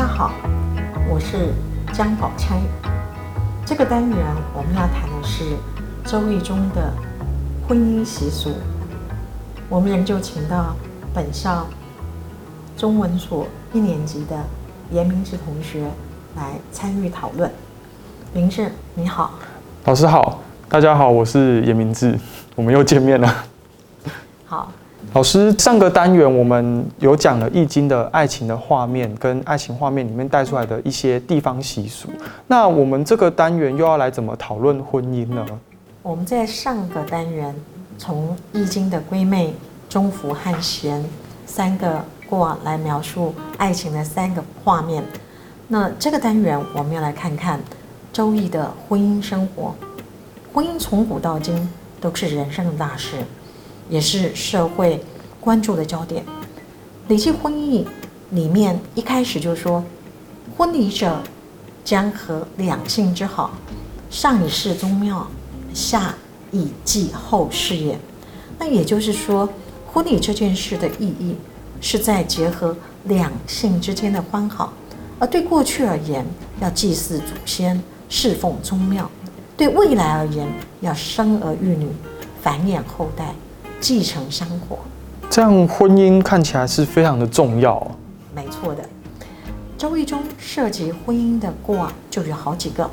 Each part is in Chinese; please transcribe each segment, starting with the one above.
家好，我是江宝钗。这个单元我们要谈的是《周易》中的婚姻习俗。我们仍旧请到本校中文所一年级的严明志同学来参与讨论。明志，你好。老师好，大家好，我是严明志，我们又见面了。好。老师，上个单元我们有讲了《易经》的爱情的画面，跟爱情画面里面带出来的一些地方习俗。那我们这个单元又要来怎么讨论婚姻呢？我们在上个单元从《易经》的归妹、中孚和咸三个卦来描述爱情的三个画面。那这个单元我们要来看看《周易》的婚姻生活。婚姻从古到今都是人生的大事。也是社会关注的焦点。《礼记婚义》里面一开始就说：“婚礼者，将合两性之好，上以事宗庙，下以祭后事也。”那也就是说，婚礼这件事的意义是在结合两性之间的欢好。而对过去而言，要祭祀祖先，侍奉宗庙；对未来而言，要生儿育女，繁衍后代。继承香火，这样婚姻看起来是非常的重要。没错的，周易中涉及婚姻的卦就有好几个，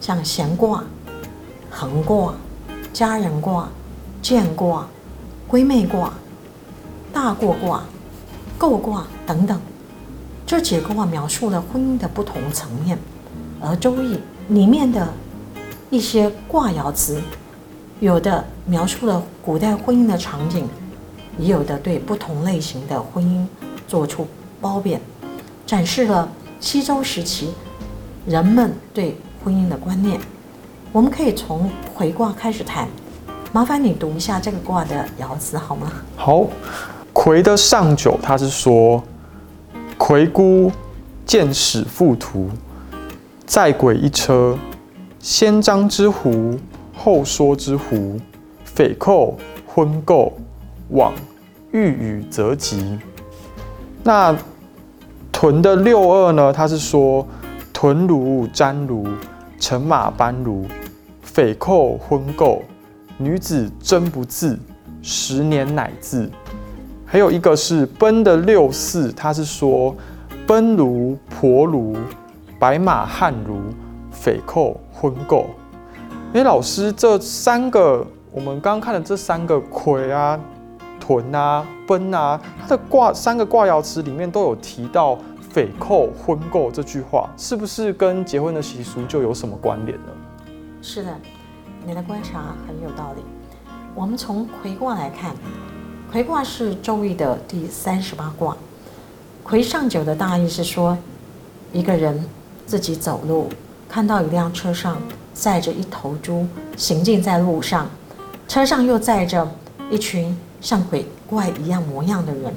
像闲卦、横卦、家人卦、见卦、闺妹卦、大过卦、构卦等等。这几个卦描述了婚姻的不同层面，而周易里面的一些卦爻辞。有的描述了古代婚姻的场景，也有的对不同类型的婚姻做出褒贬，展示了西周时期人们对婚姻的观念。我们可以从魁卦开始谈，麻烦你读一下这个卦的爻辞好吗？好，魁的上九，它是说：魁孤见使复图，在轨一车，先张之狐。后说之狐，匪寇婚媾，往欲与则吉。那屯的六二呢？他是说屯如瞻如，乘马班如，匪寇婚媾，女子贞不自，十年乃自。还有一个是奔的六四，他是说奔如婆如，白马汉如，匪寇婚媾。哎，老师，这三个我们刚刚看的这三个魁啊、屯啊、奔啊，它的卦三个卦爻辞里面都有提到匪寇婚媾这句话，是不是跟结婚的习俗就有什么关联呢？是的，你的观察很有道理。我们从魁卦来看，魁卦是周易的第三十八卦，魁上九的大意是说，一个人自己走路，看到一辆车上。载着一头猪行进在路上，车上又载着一群像鬼怪一样模样的人。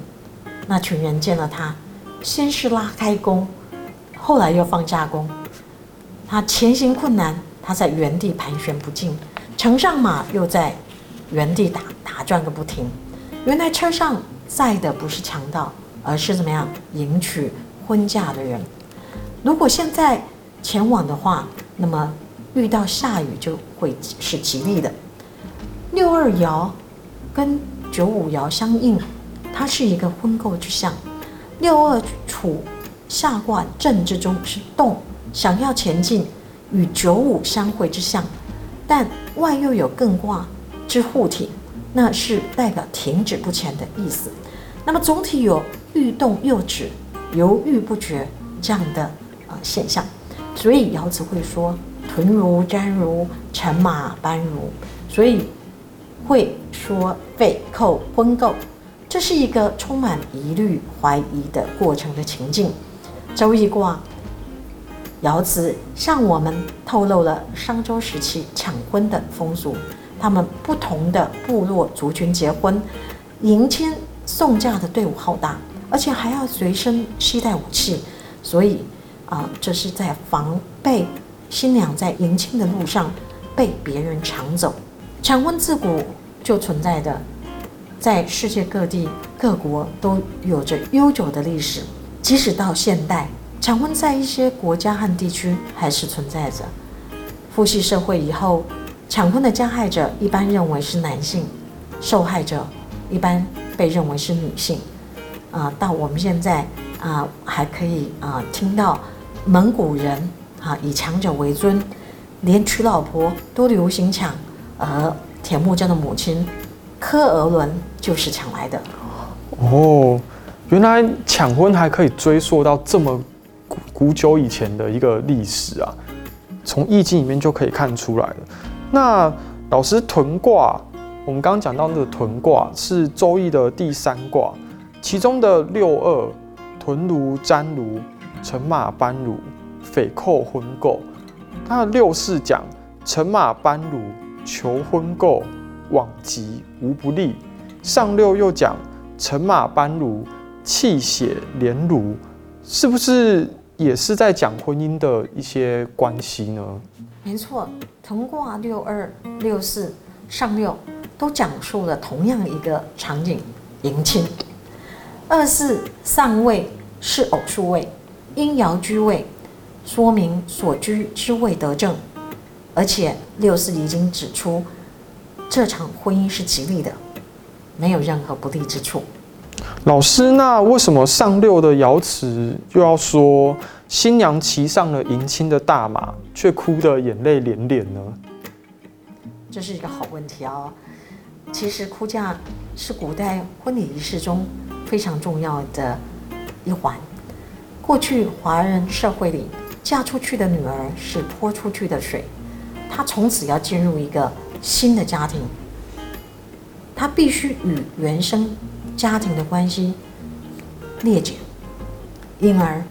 那群人见了他，先是拉开弓，后来又放下弓。他前行困难，他在原地盘旋不进；乘上马，又在原地打打转个不停。原来车上载的不是强盗，而是怎么样迎娶婚嫁的人。如果现在前往的话，那么。遇到下雨就会是吉利的。六二爻跟九五爻相应，它是一个婚媾之象。六二处下卦正之中是动，想要前进，与九五相会之象。但外又有艮卦之护体，那是代表停止不前的意思。那么总体有欲动又止、犹豫不决这样的呃现象，所以爻辞会说。屯如瞻如，乘马班如，所以会说匪寇婚媾，这是一个充满疑虑、怀疑的过程的情境。周易卦爻辞向我们透露了商周时期抢婚的风俗，他们不同的部落族群结婚，迎亲送嫁的队伍浩大，而且还要随身携带武器，所以啊，这是在防备。新娘在迎亲的路上被别人抢走，抢婚自古就存在的，在世界各地各国都有着悠久的历史。即使到现代，抢婚在一些国家和地区还是存在着。父系社会以后，抢婚的加害者一般认为是男性，受害者一般被认为是女性。啊，到我们现在啊，还可以啊听到蒙古人啊以强者为尊，连娶老婆都流行抢，而铁木真的母亲柯尔伦就是抢来的。哦，原来抢婚还可以追溯到这么古古久以前的一个历史啊！从易经里面就可以看出来了。那老师屯卦，我们刚刚讲到那个屯卦是周易的第三卦。其中的六二屯庐占庐乘马班庐匪寇婚媾，它的六四讲乘马班如求婚媾往吉无不利，上六又讲乘马班如泣血连庐，是不是也是在讲婚姻的一些关系呢？没错，屯卦六二六四上六都讲述了同样一个场景，迎亲。二四上位是偶数位，阴爻居位，说明所居之位得正，而且六四已经指出这场婚姻是吉利的，没有任何不利之处。老师，那为什么上六的爻辞又要说新娘骑上了迎亲的大马，却哭得眼泪连连呢？这是一个好问题哦。其实哭嫁是古代婚礼仪式中。非常重要的一环。过去华人社会里，嫁出去的女儿是泼出去的水，她从此要进入一个新的家庭，她必须与原生家庭的关系裂解，因而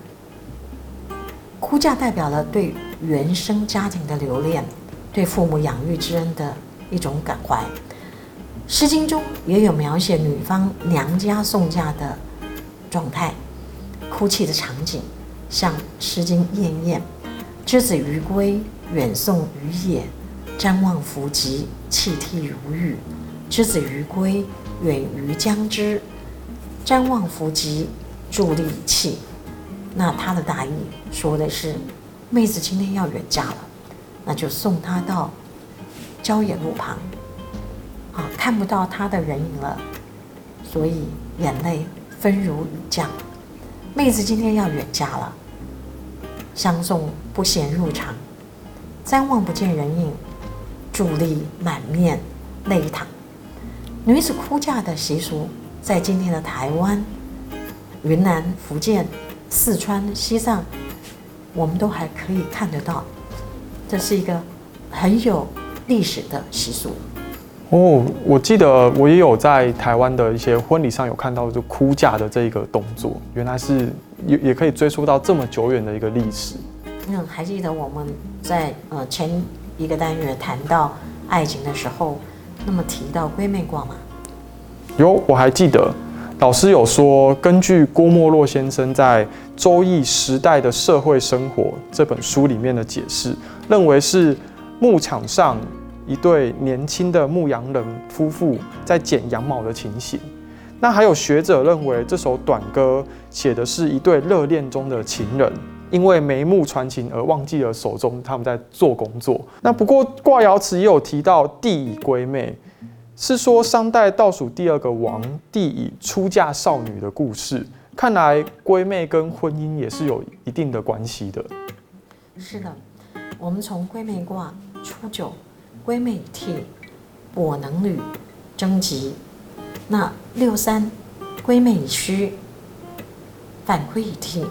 哭嫁代表了对原生家庭的留恋，对父母养育之恩的一种感怀。《诗经》中也有描写女方娘家送嫁的状态，哭泣的场景，像《诗经·燕燕》：“之子于归，远送于野，瞻望弗及，泣涕如雨。”之子于归，远于将之，瞻望弗及，伫立以泣。那他的大意说的是，妹子今天要远嫁了，那就送她到郊野路旁。啊，看不到他的人影了，所以眼泪分如雨降。妹子今天要远嫁了，相送不嫌入场，瞻望不见人影，伫立满面泪淌。女子哭嫁的习俗，在今天的台湾、云南、福建、四川、西藏，我们都还可以看得到。这是一个很有历史的习俗。哦，我记得我也有在台湾的一些婚礼上有看到，就哭嫁的这一个动作，原来是也也可以追溯到这么久远的一个历史。嗯，还记得我们在呃前一个单元谈到爱情的时候，那么提到闺妹卦吗？有，我还记得老师有说，根据郭沫若先生在《周易时代的社会生活》这本书里面的解释，认为是牧场上。一对年轻的牧羊人夫妇在剪羊毛的情形。那还有学者认为，这首短歌写的是一对热恋中的情人，因为眉目传情而忘记了手中他们在做工作。那不过卦爻辞也有提到帝乙归妹，是说商代倒数第二个王帝乙出嫁少女的故事。看来闺妹跟婚姻也是有一定的关系的。是的，我们从闺妹卦初九。闺妹替，我能履，征吉。那六三，闺妹以虚，反归以替。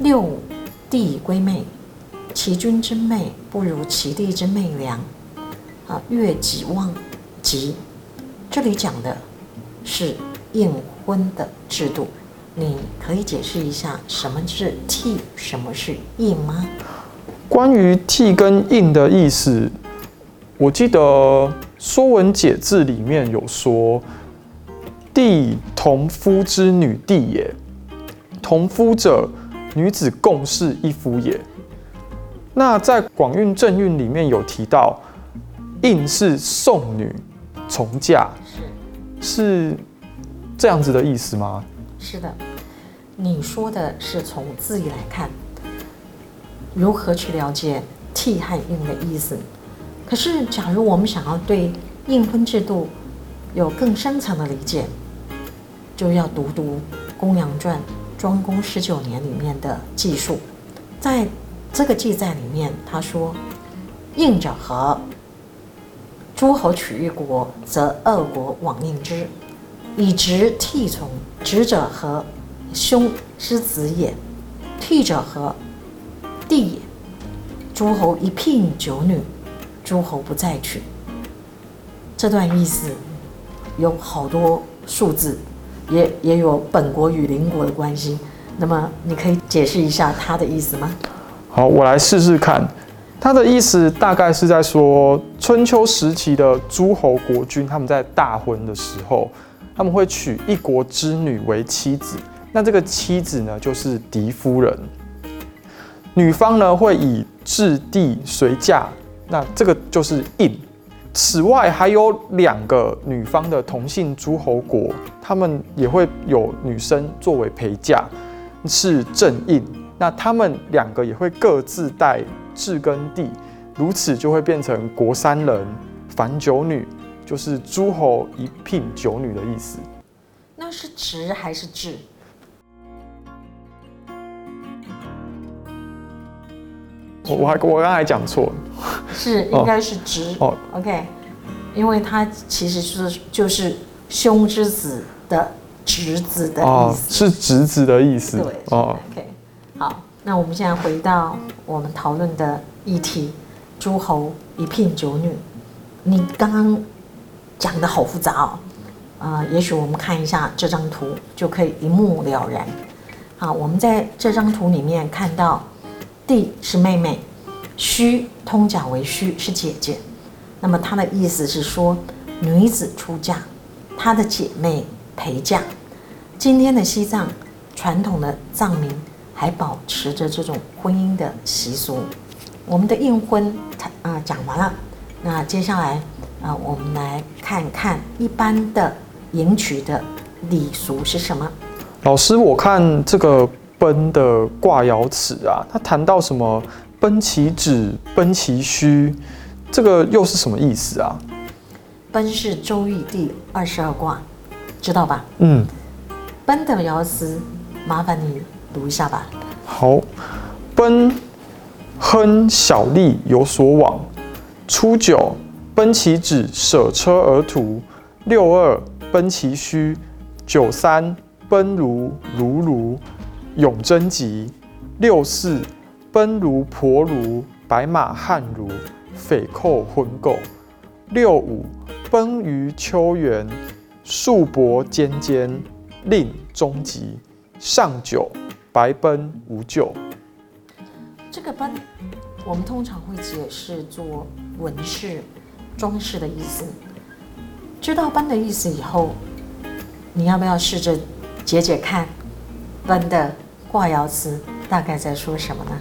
六五，弟以闺妹，其君之妹不如其弟之妹良。啊，月己旺吉。这里讲的是应婚的制度，你可以解释一下什么是替，什么是应吗？关于替跟应的意思。我记得《说文解字》里面有说：“弟同夫之女弟也，同夫者，女子共侍一夫也。”那在《广运正运》里面有提到，应是送女从嫁，是是这样子的意思吗？是的，你说的是从字义来看，如何去了解替和应的意思。可是，假如我们想要对应婚制度有更深层的理解，就要读读《公羊传》庄公十九年里面的记述。在这个记载里面，他说：“应者和，诸侯取一国，则二国往应之，以直替从。直者和，兄之子也；替者和，弟也。诸侯一聘九女。”诸侯不再娶，这段意思有好多数字，也也有本国与邻国的关系。那么你可以解释一下他的意思吗？好，我来试试看。他的意思大概是在说，春秋时期的诸侯国君，他们在大婚的时候，他们会娶一国之女为妻子。那这个妻子呢，就是嫡夫人。女方呢，会以置地随嫁。那这个就是印。此外，还有两个女方的同姓诸侯国，他们也会有女生作为陪嫁，是正印。那他们两个也会各自带至根地，如此就会变成国三人凡九女，就是诸侯一聘九女的意思。那是直还是至？我我还我刚才讲错了，是应该是直。哦，OK，因为他其实是就是兄之子的侄子的意思，是侄子的意思，对哦，OK，好，那我们现在回到我们讨论的议题，诸侯一聘九女，你刚刚讲的好复杂哦，啊，也许我们看一下这张图就可以一目了然。好，我们在这张图里面看到。弟是妹妹，虚通假为虚是姐姐，那么她的意思是说女子出嫁，她的姐妹陪嫁。今天的西藏传统的藏民还保持着这种婚姻的习俗。我们的应婚啊讲完了，那接下来啊我们来看看一般的迎娶的礼俗是什么。老师，我看这个。奔的卦爻辞啊，他谈到什么？奔其趾，奔其虚，这个又是什么意思啊？奔是周易第二十二卦，知道吧？嗯。奔的爻辞，麻烦你读一下吧。好，奔，亨小利有所往。初九，奔其趾，舍车而图。六二，奔其虚。九三，奔如如如。永贞吉，六四奔如婆如白马汉如匪寇婚媾。六五奔于秋园树柏尖尖令终吉。上九白奔无咎。这个奔，我们通常会解释做纹饰、装饰的意思。知道奔的意思以后，你要不要试着解解看奔的？卦爻辞大概在说什么呢？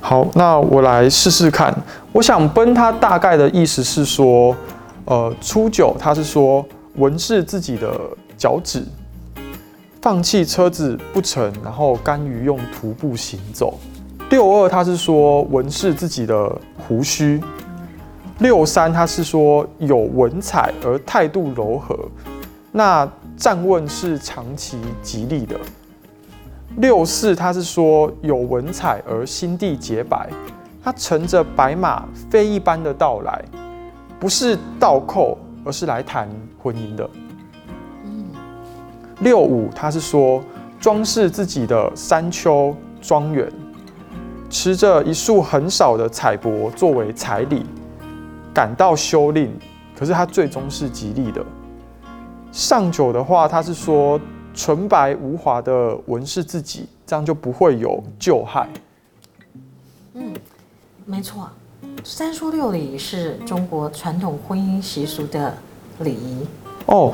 好，那我来试试看。我想奔，它大概的意思是说，呃，初九它是说文饰自己的脚趾，放弃车子不成，然后甘于用徒步行走。六二它是说文饰自己的胡须。六三它是说有文采而态度柔和。那站问是长期吉利的。六四，他是说有文采而心地洁白，他乘着白马飞一般的到来，不是倒扣，而是来谈婚姻的。六五，他是说装饰自己的山丘庄园，持着一束很少的彩帛作为彩礼，赶到修令，可是他最终是吉利的。上九的话，他是说。纯白无华的纹饰自己，这样就不会有旧害。嗯，没错，三书六礼是中国传统婚姻习俗的礼仪。哦，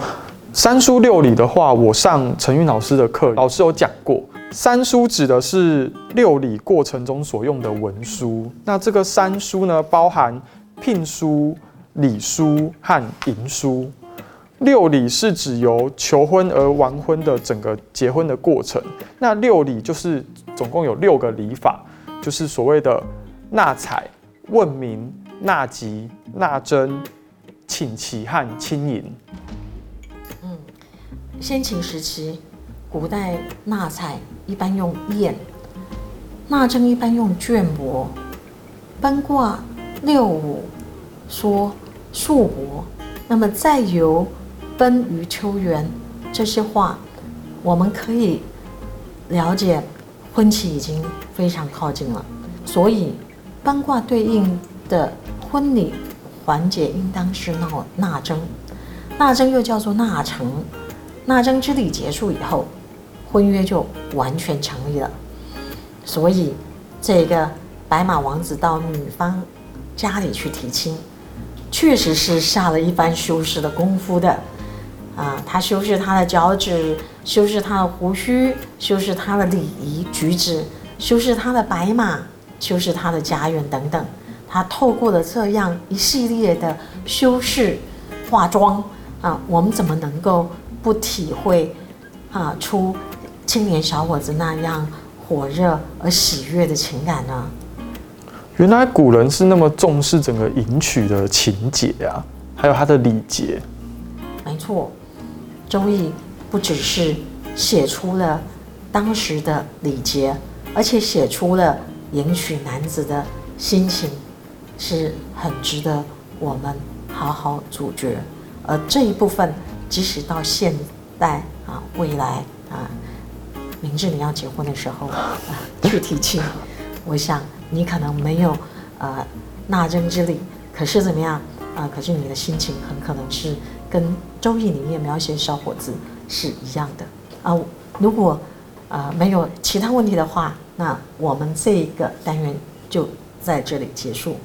三书六礼的话，我上陈韵老师的课，老师有讲过，三书指的是六礼过程中所用的文书。那这个三书呢，包含聘书、礼书和迎书。六礼是指由求婚而完婚的整个结婚的过程。那六礼就是总共有六个礼法，就是所谓的纳采、问名、纳吉、纳征、请期和亲迎。先秦时期，古代纳采一般用砚，纳征一般用绢帛，奔卦六五说束帛。那么再由奔于秋园这些话，我们可以了解婚期已经非常靠近了。所以八卦对应的婚礼环节应当是闹纳征，纳征又叫做纳成。纳征之礼结束以后，婚约就完全成立了。所以，这个白马王子到女方家里去提亲，确实是下了一番修饰的功夫的。啊，他修饰他的脚趾，修饰他的胡须，修饰他的礼仪举止，修饰他的白马，修饰他的家园等等。他透过了这样一系列的修饰、化妆啊，我们怎么能够？不体会啊出青年小伙子那样火热而喜悦的情感呢？原来古人是那么重视整个迎娶的情节啊，还有他的礼节。没错，《周易》不只是写出了当时的礼节，而且写出了迎娶男子的心情，是很值得我们好好咀嚼。而这一部分。即使到现代啊，未来啊，明智你要结婚的时候啊，去提亲，我想你可能没有呃纳征之礼，可是怎么样啊？可是你的心情很可能是跟《周易》里面描写小伙子是一样的啊。如果啊没有其他问题的话，那我们这一个单元就在这里结束。